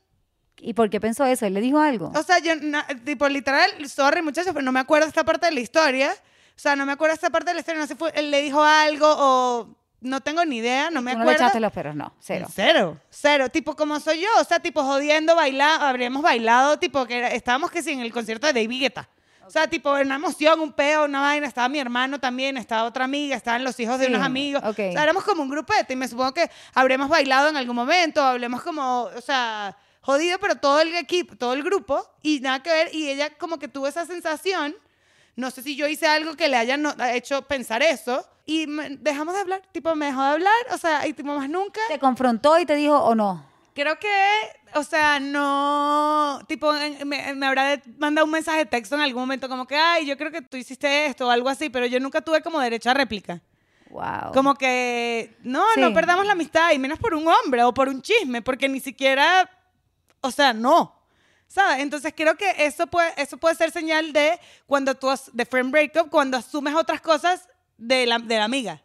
¿Y por qué pensó eso? ¿Él le dijo algo? O sea, yo, na- tipo, literal, sorry muchachos, pero no me acuerdo esta parte de la historia. O sea, no me acuerdo esta parte de la historia, no sé, fue, él le dijo algo o no tengo ni idea, no me Tú no le acuerdo. echaste los perros, no, cero. Cero, cero. Tipo, como soy yo, o sea, tipo jodiendo, bailando, habríamos bailado, tipo, que era- estábamos que sí en el concierto de David Guetta. O sea, tipo, una emoción, un peo, una vaina. Estaba mi hermano también, estaba otra amiga, estaban los hijos de Sí, unos amigos. ok. O sea, éramos como un grupete y me supongo que habremos bailado en algún momento, hablemos como, o sea, jodido, pero todo el equipo, todo el grupo y nada que ver. Y ella como que tuvo esa sensación. No sé si yo hice algo que le haya no- hecho pensar eso. Y me- dejamos de hablar. Tipo, me dejó de hablar. O sea, y tipo, más nunca. ¿Te confrontó y te dijo o no? Creo que, o sea, no, tipo, me, me habrá mandado un mensaje de texto en algún momento como que, ay, yo creo que tú hiciste esto o algo así, pero yo nunca tuve como derecho a réplica. Wow. Como que, no, Sí. no perdamos la amistad, y menos por un hombre o por un chisme, porque ni siquiera, o sea, no. ¿Sabes? Entonces creo que eso puede, eso puede ser señal de cuando tú, de friend breakup, cuando asumes otras cosas de la, de la amiga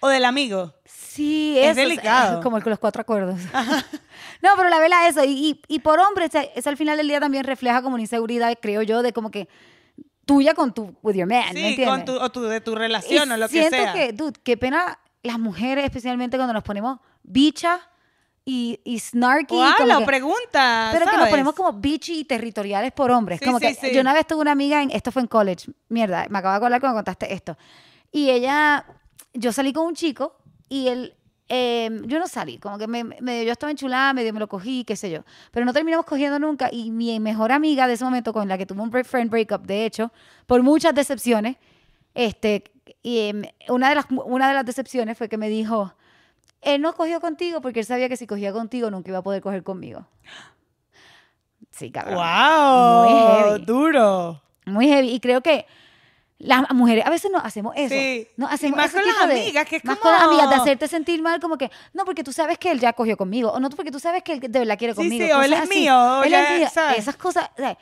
o del amigo. Sí, Es eso delicado. como el los cuatro acuerdos. no, pero la vela eso. Y, y, y por hombre, eso al final del día también refleja como una inseguridad, creo yo, de como que tuya con tu, with your man, ¿me Sí, entiendes? con tu, o tu, de tu relación Y o lo que siento sea. que, dude, qué pena las mujeres, especialmente cuando nos ponemos bicha y, y snarky. O como que- pregunta, pero que nos ¿sabes? ponemos como bitchy y territoriales por hombres. Sí, como sí, que sí. yo una vez tuve una amiga, en, esto fue en college, mierda, me acabo de acordar cuando contaste esto. Y ella, yo salí con un chico y él, eh, yo no salí, como que me, medio yo estaba enchulada, medio me lo cogí, qué sé yo. Pero no terminamos cogiendo nunca y mi mejor amiga de ese momento con la que tuve un break- friend breakup, de hecho, por muchas decepciones, este, y, em, una, de las, una de las decepciones fue que me dijo, él no cogió contigo porque él sabía que si cogía contigo nunca iba a poder coger conmigo. Sí, cabrón. ¡Wow! Muy heavy. Duro. Muy heavy. Y creo que las mujeres a veces no hacemos eso. Sí. No hacemos Y más ese con las de- amigas, que es más como- con las amigas, de hacerte sentir mal, como que, no, porque tú sabes que él ya cogió conmigo, o no, porque tú sabes que él de verdad quiere Sí, conmigo. sí, o él es así. mío, o Él ya, es mío. ¿sabes? Esas cosas, o sea,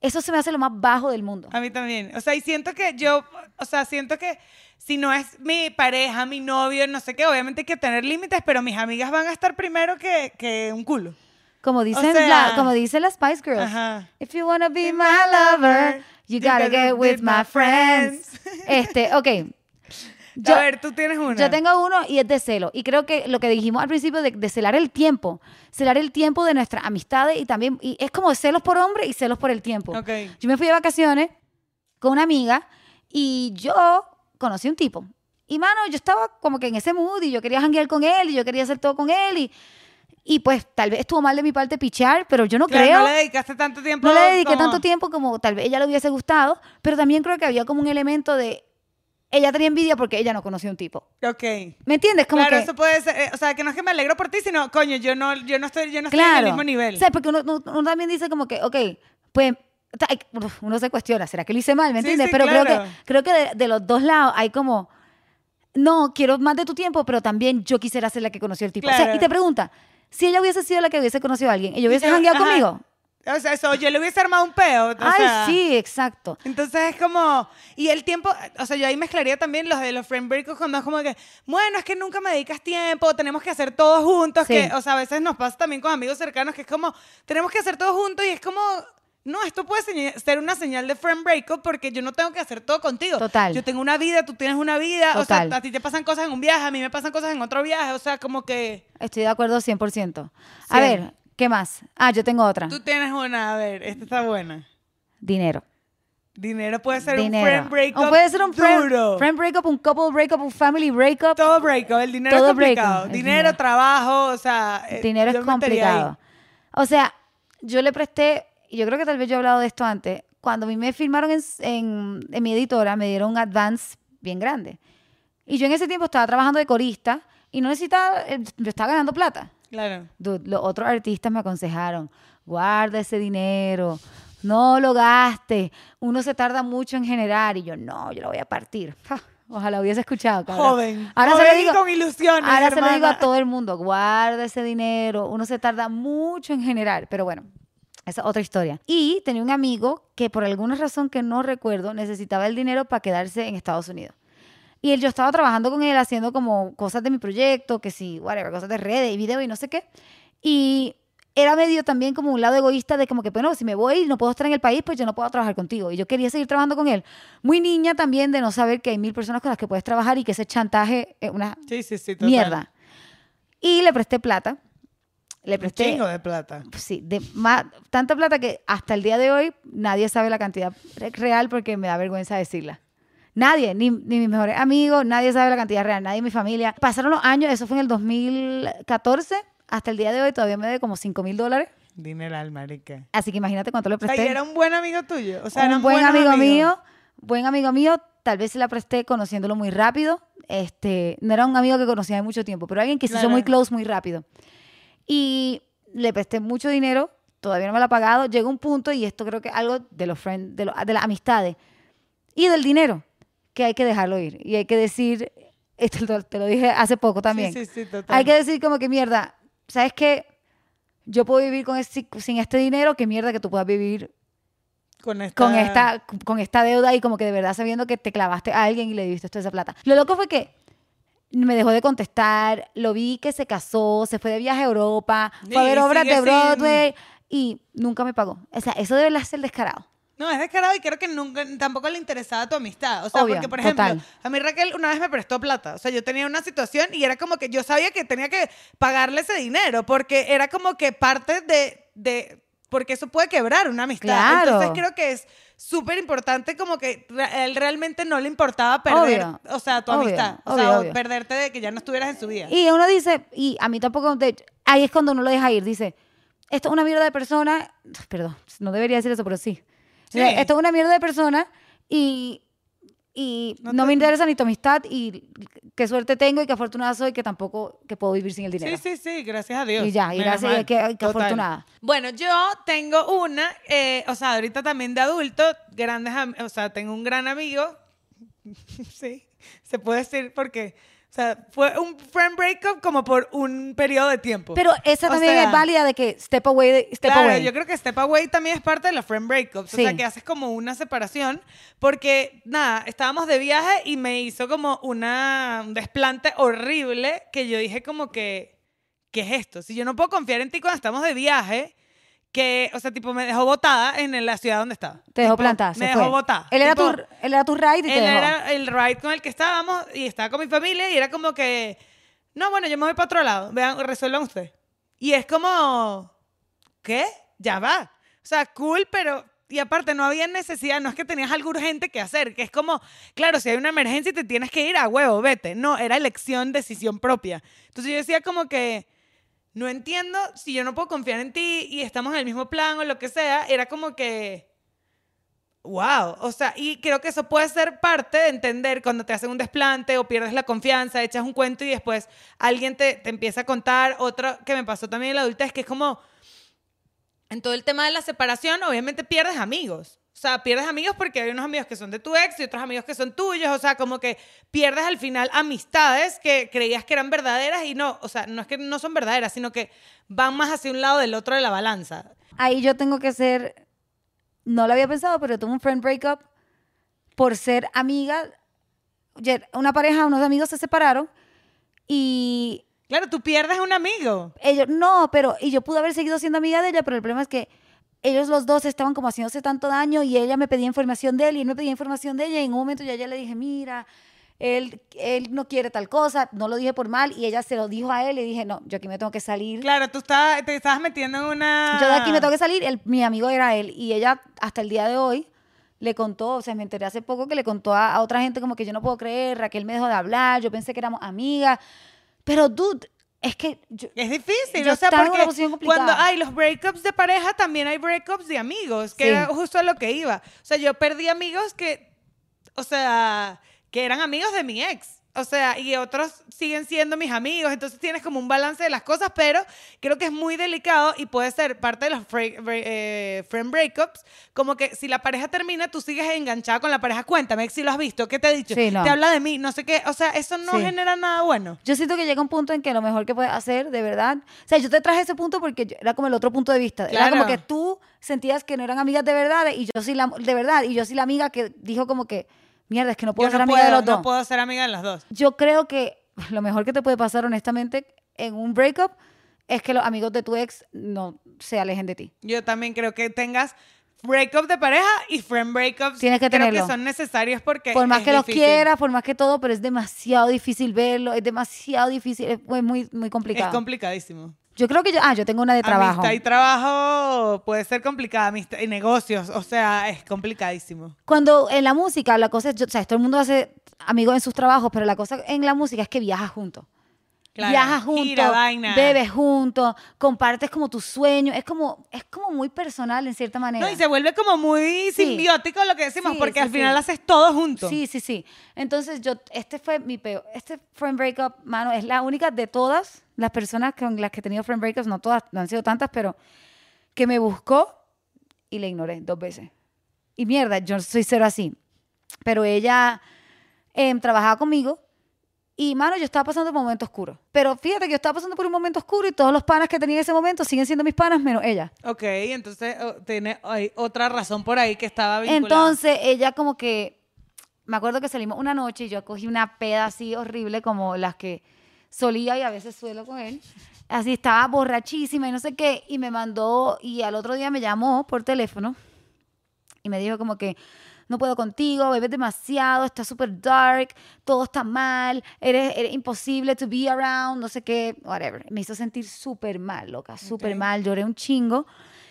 eso se me hace lo más bajo del mundo. A mí también. O sea, y siento que yo, o sea, siento que si no es mi pareja, mi novio, no sé qué, obviamente hay que tener límites, pero mis amigas van a estar primero que, que un culo. Como dicen, sea- la, como dicen las Spice Girls. Ajá. If you wanna be my lover, you gotta get with my friends. Este, ok. Yo- a ver, tú tienes una. Yo tengo uno y es de celo. Y creo que lo que dijimos al principio de, de celar el tiempo, celar el tiempo de nuestras amistades y también, y es como celos por hombre y celos por el tiempo. Ok. Yo me fui de vacaciones con una amiga y yo conocí un tipo. Y mano, yo estaba como que en ese mood y yo quería janguear con él y yo quería hacer todo con él y, y pues tal vez estuvo mal de mi parte pichar, pero yo no Claro, creo. no le dedicaste tanto tiempo. No le dediqué como- tanto tiempo como tal vez ella le hubiese gustado, pero también creo que había como un elemento de ella tenía envidia porque ella no conocía un tipo. Ok. ¿Me entiendes? Como claro, que, eso puede ser, eh, o sea, que no es que me alegro por ti, sino, coño, yo no, yo no estoy, yo no estoy en el mismo nivel. O sea, porque uno, uno- uno también dice como que, ok, pues uno se cuestiona, ¿será que lo hice mal? ¿Me Sí, entiendes? sí, pero creo claro. que, creo que de, de los dos lados hay como, no, quiero más de tu tiempo, pero también yo quisiera ser la que conoció el tipo. O sea, Claro. y te pregunta, si ella hubiese sido la que hubiese conocido a alguien, ¿ella hubiese jangueado conmigo? O sea, eso, yo le hubiese armado un peo. o Ay, sea, sí, exacto. Entonces es como, y el tiempo, o sea, yo ahí mezclaría también los de los friend breakers cuando es como que, bueno, es que nunca me dedicas tiempo, tenemos que hacer todo juntos, Sí. que, o sea, a veces nos pasa también con amigos cercanos que es como, tenemos que hacer todo juntos y es como, no, esto puede ser una señal de friend breakup porque yo no tengo que hacer todo contigo. Total. Yo tengo una vida, tú tienes una vida, Total. o sea, a ti te pasan cosas en un viaje, a mí me pasan cosas en otro viaje, o sea, como que Estoy de acuerdo 100%. A ver, ¿qué más? Ah, yo tengo otra. tú tienes una, a ver, esta está buena. Dinero. Dinero puede ser Dinero. un friend breakup O puede ser un friend, duro. friend breakup, un couple breakup, un family breakup. Todo breakup, el dinero Todo es complicado. breakup, Dinero, dinero. trabajo, o sea. eh, dinero es complicado. O sea, yo le presté, yo creo que tal vez yo he hablado de esto antes, cuando a mí me firmaron en, en, en mi editora, me dieron un advance bien grande. Y yo en ese tiempo estaba trabajando de corista y no necesitaba, eh, yo estaba ganando plata. Claro. Dude, los otros artistas me aconsejaron, guarda ese dinero, no lo gastes, uno se tarda mucho en generar y yo, no, yo lo voy a partir. Ja, Ojalá hubiese escuchado. cabrón. Joven. Ahora se joven lo y digo, con ilusiones. ahora se lo digo a hermana. todo el mundo, guarda ese dinero, uno se tarda mucho en generar, pero bueno. Esa es otra historia. Y tenía un amigo que por alguna razón que no recuerdo necesitaba el dinero para quedarse en Estados Unidos. Y él, yo estaba trabajando con él haciendo como cosas de mi proyecto, que sí, whatever, cosas de redes y video y no sé qué. Y era medio también como un lado egoísta de como que, bueno, si me voy y no puedo estar en el país, pues yo no puedo trabajar contigo. Y yo quería seguir trabajando con él. Muy niña también de no saber que hay mil personas con las que puedes trabajar y que ese chantaje es una Sí, sí, sí. mierda. Y le presté plata. Le Un presté chingo de plata. sí, de más, tanta plata que hasta el día de hoy nadie sabe la cantidad re- real porque me da vergüenza decirla. Nadie, ni, ni mis mejores amigos, nadie sabe la cantidad real, nadie en mi familia. Pasaron los años, eso fue en el 2014, hasta el día de hoy todavía me debe como 5 mil dólares. Dineral, marica. Así que imagínate cuánto le O sea, presté. era un buen amigo tuyo. O sea, un buen amigo amigos. mío, buen amigo mío, tal vez se la presté conociéndolo muy rápido. Este, no era un amigo que conocía de mucho tiempo, pero alguien que se hizo muy close muy rápido. Y le presté mucho dinero, todavía no me lo ha pagado. Llega un punto, y esto creo que es algo de los friends, de, lo- de las amistades y del dinero, que hay que dejarlo ir. Y hay que decir, esto te lo- dije hace poco también. Sí, sí, sí, total. Hay que decir como que mierda, ¿sabes qué? Yo puedo vivir con este- sin este dinero, qué mierda que tú puedas vivir con esta... con esta, con esta deuda y como que de verdad sabiendo que te clavaste a alguien y le diste toda esa plata. Lo loco fue que me dejó de contestar, lo vi que se casó, se fue de viaje a Europa, fue a ver obras de sin- Broadway y nunca me pagó. O sea, eso debe ser descarado. No, es descarado y creo que nunca, tampoco le interesaba tu amistad. O sea, Obvio, porque, por ejemplo, total. a mí Raquel una vez me prestó plata. O sea, yo tenía una situación y era como que yo sabía que tenía que pagarle ese dinero porque era como que parte de... de porque eso puede quebrar una amistad. Claro. Entonces creo que es súper importante como que él realmente no le importaba perder, Obvio. o sea, tu Obvio, amistad. O obvio, sea, perderte de que ya no estuvieras en su vida. Y uno dice, y a mí tampoco, de- ahí es cuando uno lo deja ir, dice, esto es una mierda de persona, perdón, no debería decir eso, pero sí. Sí. Esto es una mierda de persona y, y No no, te- me interesa ni tu amistad y qué suerte tengo y qué afortunada soy que tampoco que puedo vivir sin el dinero. Sí, sí, sí, gracias a Dios. Y ya, y Menos gracias, y qué- afortunada. Bueno, yo tengo una, eh, o sea, ahorita también de adulto, grandes, o sea, tengo un gran amigo, sí, se puede decir porque, o sea, fue un friend breakup como por un periodo de tiempo. Pero esa O también sea, es válida de que step away, de- step Claro, away. yo creo que Step Away también es parte de los friend breakups. O sea, Sí. que haces como una separación. Porque, nada, estábamos de viaje y me hizo como una, un desplante horrible que yo dije como que, ¿qué es esto? Si yo no puedo confiar en ti cuando estamos de viaje, que, o sea, tipo, me dejó botada en la ciudad donde estaba. te dejó Tipo, plantada, Me se dejó fue. botada. Él era, Tipo, tu, él era tu ride y te él dejó. era el ride con el que estábamos y estaba con mi familia y era como que, no, bueno, yo me voy para otro lado, vean, resuelvan ustedes. Y es como, ¿qué? Ya va. O sea, cool, pero... Y aparte, no había necesidad, no es que tenías algo urgente que hacer, que es como, claro, si hay una emergencia y te tienes que ir a huevo, vete. No, era elección, decisión propia. Entonces yo decía como que, no entiendo, si yo no puedo confiar en ti y estamos en el mismo plan o lo que sea, era como que, Wow, o sea, y creo que eso puede ser parte de entender cuando te hacen un desplante o pierdes la confianza, echas un cuento y después alguien te, te empieza a contar. Otro que me pasó también en la adultez, que es como, en todo el tema de la separación, obviamente pierdes amigos. O sea, pierdes amigos porque hay unos amigos que son de tu ex y otros amigos que son tuyos. O sea, como que pierdes al final amistades que creías que eran verdaderas y no. O sea, no es que no son verdaderas, sino que van más hacia un lado del otro de la balanza. Ahí yo tengo que ser, no lo había pensado, pero tuve un friend breakup por ser amiga. Una pareja, unos amigos se separaron y Claro, tú pierdes un amigo. ellos, no, pero, y yo pude haber seguido siendo amiga de ella, pero el problema es que ellos los dos estaban como haciéndose tanto daño y ella me pedía información de él y él me pedía información de ella y en un momento ya ya le dije, mira, él, él no quiere tal cosa, no lo dije por mal y ella se lo dijo a él y dije, no, yo aquí me tengo que salir. Claro, tú estabas, te estabas metiendo en una... Yo de aquí me tengo que salir, el- mi amigo era él y ella hasta el día de hoy le contó, o sea, me enteré hace poco que le contó a, a otra gente como que yo no puedo creer, Raquel me dejó de hablar, yo pensé que éramos amigas, pero dude, es que yo- Es difícil, Yo o sea, porque cuando hay los breakups de pareja, también hay breakups de amigos, que Sí. era justo a lo que iba. O sea, yo perdí amigos que, o sea, que eran amigos de mi ex. O sea, y otros siguen siendo mis amigos, entonces tienes como un balance de las cosas, pero creo que es muy delicado y puede ser parte de los eh, friend breakups, como que si la pareja termina, tú sigues enganchada con la pareja. Cuéntame si lo has visto, ¿qué te ha dicho? Sí, no. Te habla de mí, no sé qué. O sea, eso no Sí. genera nada bueno. Yo siento que llega un punto en que lo mejor que puedes hacer, de verdad. O sea, yo te traje ese punto porque era como el otro punto de vista. Era como que tú sentías que no eran amigas de verdad y yo sí la, de verdad. Y yo sí la amiga que dijo como que, mierda, es que no puedo Yo ser no amiga puedo, de los no dos. puedo ser amiga de las dos. Yo creo que lo mejor que te puede pasar, honestamente, en un breakup es que los amigos de tu ex no se alejen de ti. Yo también creo que tengas breakup de pareja y friend breakups. Tienes que creo tenerlo. que son necesarios porque Por más es que los quieras, por más que todo, pero es demasiado difícil verlo, es demasiado difícil, es muy, muy, muy Es complicado. complicadísimo. Yo creo que yo, ah, yo tengo una de trabajo. Amistad y trabajo puede ser complicada. Amistad y negocios, o sea, es complicadísimo. Cuando en la música, la cosa es, yo, o sea, todo el mundo hace amigos en sus trabajos, pero la cosa en la música es que viajas juntos. Claro, Viajas juntos, bebes juntos, compartes como tus sueños. Es como, es como muy personal en cierta manera. No, y se vuelve como muy Sí. simbiótico lo que decimos, Sí, porque sí, al final haces todo junto. Sí, sí, sí. Entonces yo, este fue mi peor, este friend breakup, mano, es la única de todas las personas con las que he tenido friend breakups, no todas, no han sido tantas, pero que me buscó y le ignoré dos veces. Y mierda, yo soy cero así. Pero ella em, trabajaba conmigo y, mano, yo estaba pasando por un momento oscuro. Pero fíjate que yo estaba pasando por un momento oscuro y todos los panas que tenía en ese momento siguen siendo mis panas, menos ella. Ok, entonces oh, tiene hay otra razón por ahí que estaba vinculada. Entonces ella como que, me acuerdo que salimos una noche y yo cogí una peda así horrible como las que solía y a veces suelo con él. Así estaba borrachísima y no sé qué. Y me mandó, y al otro día me llamó por teléfono y me dijo como que no puedo contigo, bebes demasiado, está súper dark, todo está mal, eres, eres imposible to be around, no sé qué, whatever. Me hizo sentir súper mal, loca, súper Ok. mal, lloré un chingo.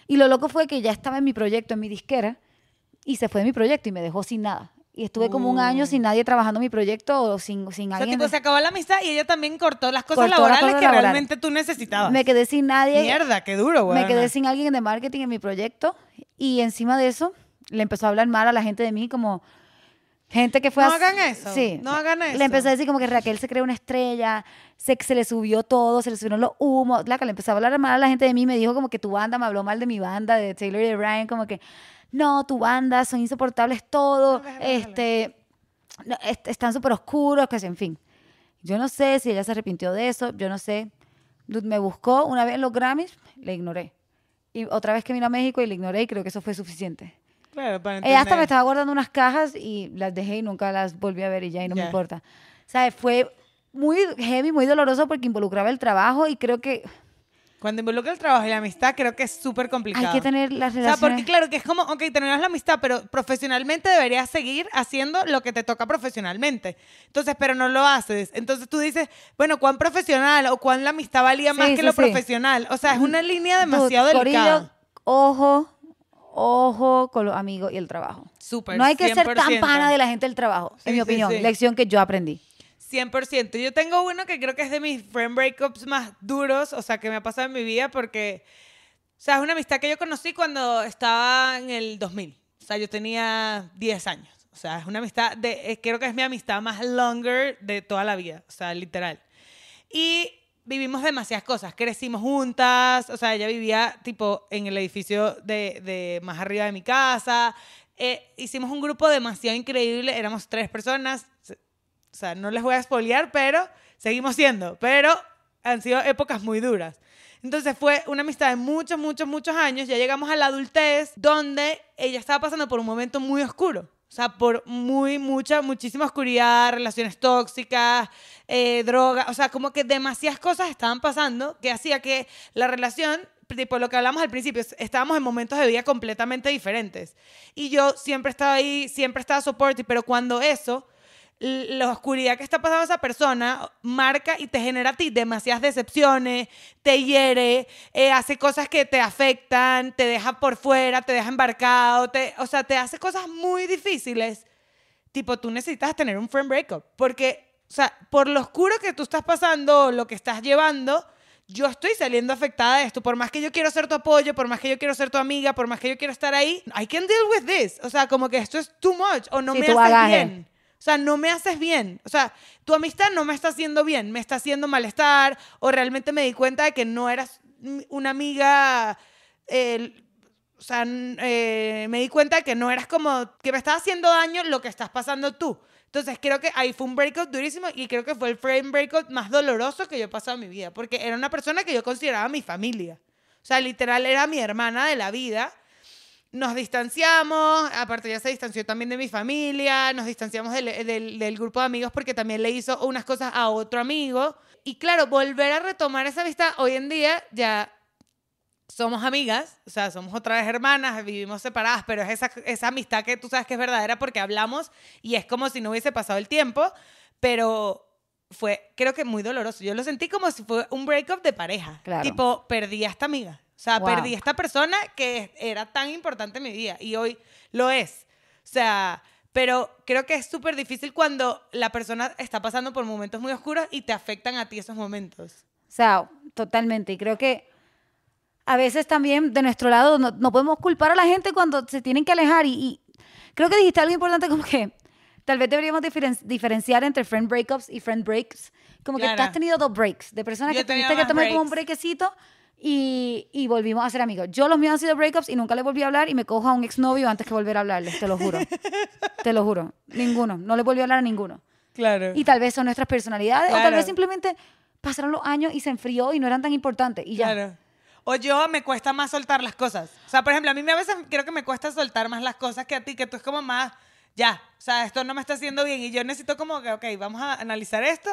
Y lo loco fue que ya estaba en mi proyecto, en mi disquera, y se fue de mi proyecto y me dejó sin nada. Y estuve como un año Uh. sin nadie trabajando mi proyecto o sin, sin O sea, alguien. tipo, se acabó la amistad y ella también cortó las cosas Cortó las laborales cosas que laborales. realmente tú necesitabas. me quedé sin nadie. Mierda, qué duro, güey. Me quedé sin alguien de marketing en mi proyecto y encima de eso le empezó a hablar mal a la gente de mí como gente que fue No a- hagan eso, Sí. no hagan eso. Le empezó a decir como que Raquel se creó una estrella, se, se le subió todo, se le subieron los humos. La que le empezó a hablar mal a la gente de mí, me dijo como que tu banda, me habló mal de mi banda, de Taylor y de Brian, como que no, tu banda, son insoportables déjalo. este, no, est- están súper oscuros, que en fin. Yo no sé si ella se arrepintió de eso, yo no sé. Me buscó una vez en los Grammys, le ignoré. Y otra vez que vino a México y le ignoré y creo que eso fue suficiente. Claro, para Ella hasta entender. me estaba guardando unas cajas y las dejé y nunca las volví a ver y ya y no Ya. me importa. ¿Sabes? Fue muy heavy, muy doloroso porque involucraba el trabajo y creo que Cuando involucra el trabajo y la amistad, creo que es súper complicado. hay que tener las O sea, relaciones. porque claro que es como, ok, terminas la amistad, pero profesionalmente deberías seguir haciendo lo que te toca profesionalmente. Entonces, pero no lo haces. Entonces tú dices, bueno, ¿cuán profesional o cuán la amistad valía más Sí, que sí, lo sí. profesional? O sea, es una línea demasiado Dude, delicada. Corillo, ojo, ojo con los amigos y el trabajo. Súper, no hay que ser tan 100%. pana de la gente del trabajo, Sí, en mi sí, opinión. sí. Lección que yo aprendí. 100%. Yo tengo uno que creo que es de mis friend breakups más duros, o sea, que me ha pasado en mi vida porque, o sea, es una amistad que yo conocí cuando estaba en el 2000. O sea, yo tenía 10 años. O sea, es una amistad, de, eh, creo que es mi amistad más longer de toda la vida. O sea, literal. Y vivimos demasiadas cosas. Crecimos juntas. O sea, ella vivía tipo en el edificio de, de más arriba de mi casa. Eh, hicimos un grupo demasiado increíble. Éramos tres personas. O sea, no les voy a espolear, pero seguimos siendo. Pero han sido épocas muy duras. Entonces fue una amistad de muchos, muchos, muchos años. Ya llegamos a la adultez donde ella estaba pasando por un momento muy oscuro. O sea, por muy, mucha, muchísima oscuridad, relaciones tóxicas, eh, droga. O sea, como que demasiadas cosas estaban pasando que hacía que la relación tipo lo que hablamos al principio, estábamos en momentos de vida completamente diferentes. Y yo siempre estaba ahí, siempre estaba soporte, pero cuando eso la oscuridad que está pasando esa persona marca y te genera a ti demasiadas decepciones, te hiere, eh, hace cosas que te afectan, te deja por fuera, te deja embarcado, te, o sea, te hace cosas muy difíciles. Tipo, tú necesitas tener un friend breakup, porque, o sea, por lo oscuro que tú estás pasando, lo que estás llevando, yo estoy saliendo afectada de esto. Por más que yo quiero ser tu apoyo, por más que yo quiero ser tu amiga, por más que yo quiero estar ahí, I can deal with this. O sea, como que esto es too much o no me hace bien. O sea, no me haces bien. O sea, tu amistad no me está haciendo bien, me está haciendo malestar o realmente me di cuenta de que no eras una amiga... o sea, eh, me di cuenta de que no eras como, que me estaba haciendo daño lo que estás pasando tú. Entonces creo que ahí fue un breakout durísimo y creo que fue el frame breakout más doloroso que yo he pasado en mi vida, porque era una persona que yo consideraba mi familia. O sea, literal era mi hermana de la vida nos distanciamos, aparte ya se distanció también de mi familia, nos distanciamos del, grupo de amigos porque también le hizo unas cosas a otro amigo. Y claro, volver a retomar esa amistad, hoy en día ya somos amigas, o sea, somos otra vez hermanas, vivimos separadas, pero es esa, esa amistad que tú sabes que es verdadera porque hablamos y es como si no hubiese pasado el tiempo, pero fue, creo que muy doloroso. Yo lo sentí como si fue un breakup de pareja. Tipo, perdí a esta amiga. O sea, perdí a esta persona que era tan importante en mi vida y hoy lo es. O sea, pero creo que es súper difícil cuando la persona está pasando por momentos muy oscuros y te afectan a ti esos momentos. O sea, totalmente. Y creo que a veces también de nuestro lado no, podemos culpar a la gente cuando se tienen que alejar. Y, creo que dijiste algo importante como que tal vez deberíamos diferenciar entre friend breakups y friend breaks. Como que tú has tenido dos breaks de personas que tuviste que tomar como un breakcito y, y, volvimos a ser amigos. Yo los míos han sido breakups y nunca le volví a hablar y me cojo a un exnovio antes que volver a hablarle, te lo juro. te lo juro. Ninguno. No le volví a hablar a ninguno. Claro. Y tal vez son nuestras personalidades o tal vez simplemente pasaron los años y se enfrió y no eran tan importantes y ya. Claro. O yo me cuesta más soltar las cosas. O sea, por ejemplo, a mí a veces creo que me cuesta soltar más las cosas que a ti, que tú es como más, ya, o sea, esto no me está haciendo bien y yo necesito como que, ok, vamos a analizar esto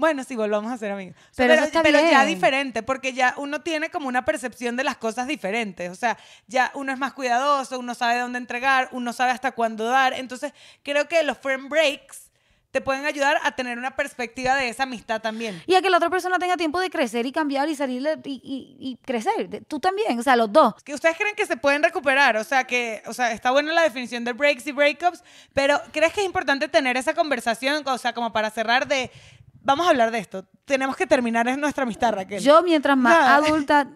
bueno, sí, volvamos a ser amigos. Pero, pero, ya diferente, porque ya uno tiene como una percepción de las cosas diferentes. O sea, ya uno es más cuidadoso, uno sabe dónde entregar, uno sabe hasta cuándo dar. Entonces, creo que los friend breaks te pueden ayudar a tener una perspectiva de esa amistad también. Y a que la otra persona tenga tiempo de crecer y cambiar y salir y, y, crecer. Tú también, o sea, los dos. Que ustedes creen que se pueden recuperar, o sea, que, o sea, está buena la definición de breaks y breakups, pero ¿crees que es importante tener esa conversación, o sea, como para cerrar de vamos a hablar de esto. Tenemos que terminar en nuestra amistad, Raquel. Yo, mientras más adulta,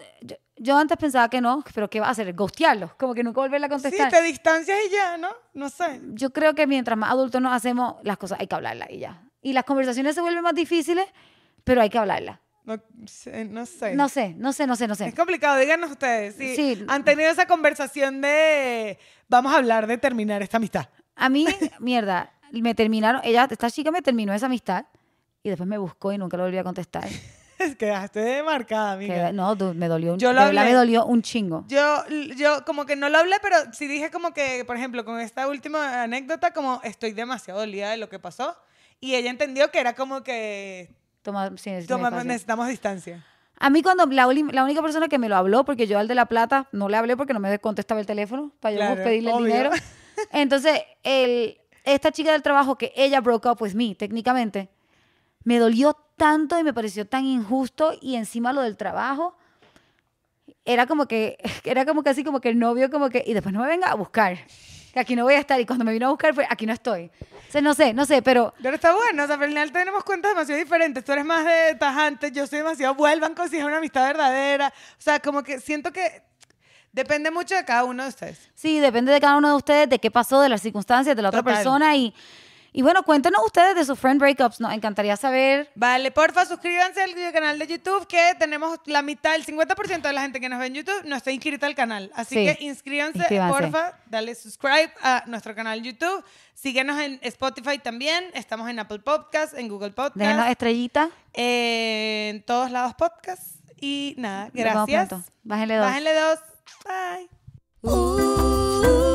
yo, antes pensaba que no, pero ¿qué va a hacer? Ghostearlos, como que nunca volverle a contestar. Sí, te distancias y ya, ¿no? No sé. Yo creo que mientras más adultos nos hacemos, las cosas hay que hablarlas y ya. Y las conversaciones se vuelven más difíciles, pero hay que hablarlas. No, sé, no sé. No sé, no sé, no sé, no sé. Es complicado, díganos ustedes. Si sí. Han tenido esa conversación de vamos a hablar de terminar esta amistad. A mí, mierda, me terminaron, ella, esta chica me terminó esa amistad y después me buscó y nunca lo volví a contestar. es que quedaste marcada, amiga. no, me dolió un, yo me dolió un chingo. Yo, yo como que no lo hablé, pero sí dije como que, por ejemplo, con esta última anécdota, como estoy demasiado dolida de lo que pasó. Y ella entendió que era como que... Toma, sí, necesitamos distancia. A mí cuando la, la, única persona que me lo habló, porque yo al de La Plata no le hablé porque no me contestaba el teléfono para yo pedirle el dinero. Entonces, el, esta chica del trabajo que ella broke up with me, técnicamente, me dolió tanto y me pareció tan injusto y encima lo del trabajo era como que era como casi como que el novio como que y después no me venga a buscar que aquí no voy a estar y cuando me vino a buscar fue aquí no estoy o sea, no sé no sé pero pero está bueno o sea al final tenemos cuentas demasiado diferentes tú eres más de tajante yo soy demasiado vuelvan con si es una amistad verdadera o sea como que siento que Depende mucho de cada uno de ustedes. Sí, depende de cada uno de ustedes, de qué pasó, de las circunstancias de la otra Total. persona y, y bueno, cuéntenos ustedes de sus friend breakups, nos encantaría saber. Vale, porfa, suscríbanse al canal de YouTube que tenemos la mitad, el 50% de la gente que nos ve en YouTube no está inscrita al canal. Así Sí, que inscríbanse, inscríbanse. porfa, dale subscribe a nuestro canal YouTube. Síguenos en Spotify también. Estamos en Apple Podcasts, en Google Déjenos Podcasts, estrellitas. en todos lados podcasts. Y nada, gracias. Bájenle dos. Bájenle dos. Bye. Ooh.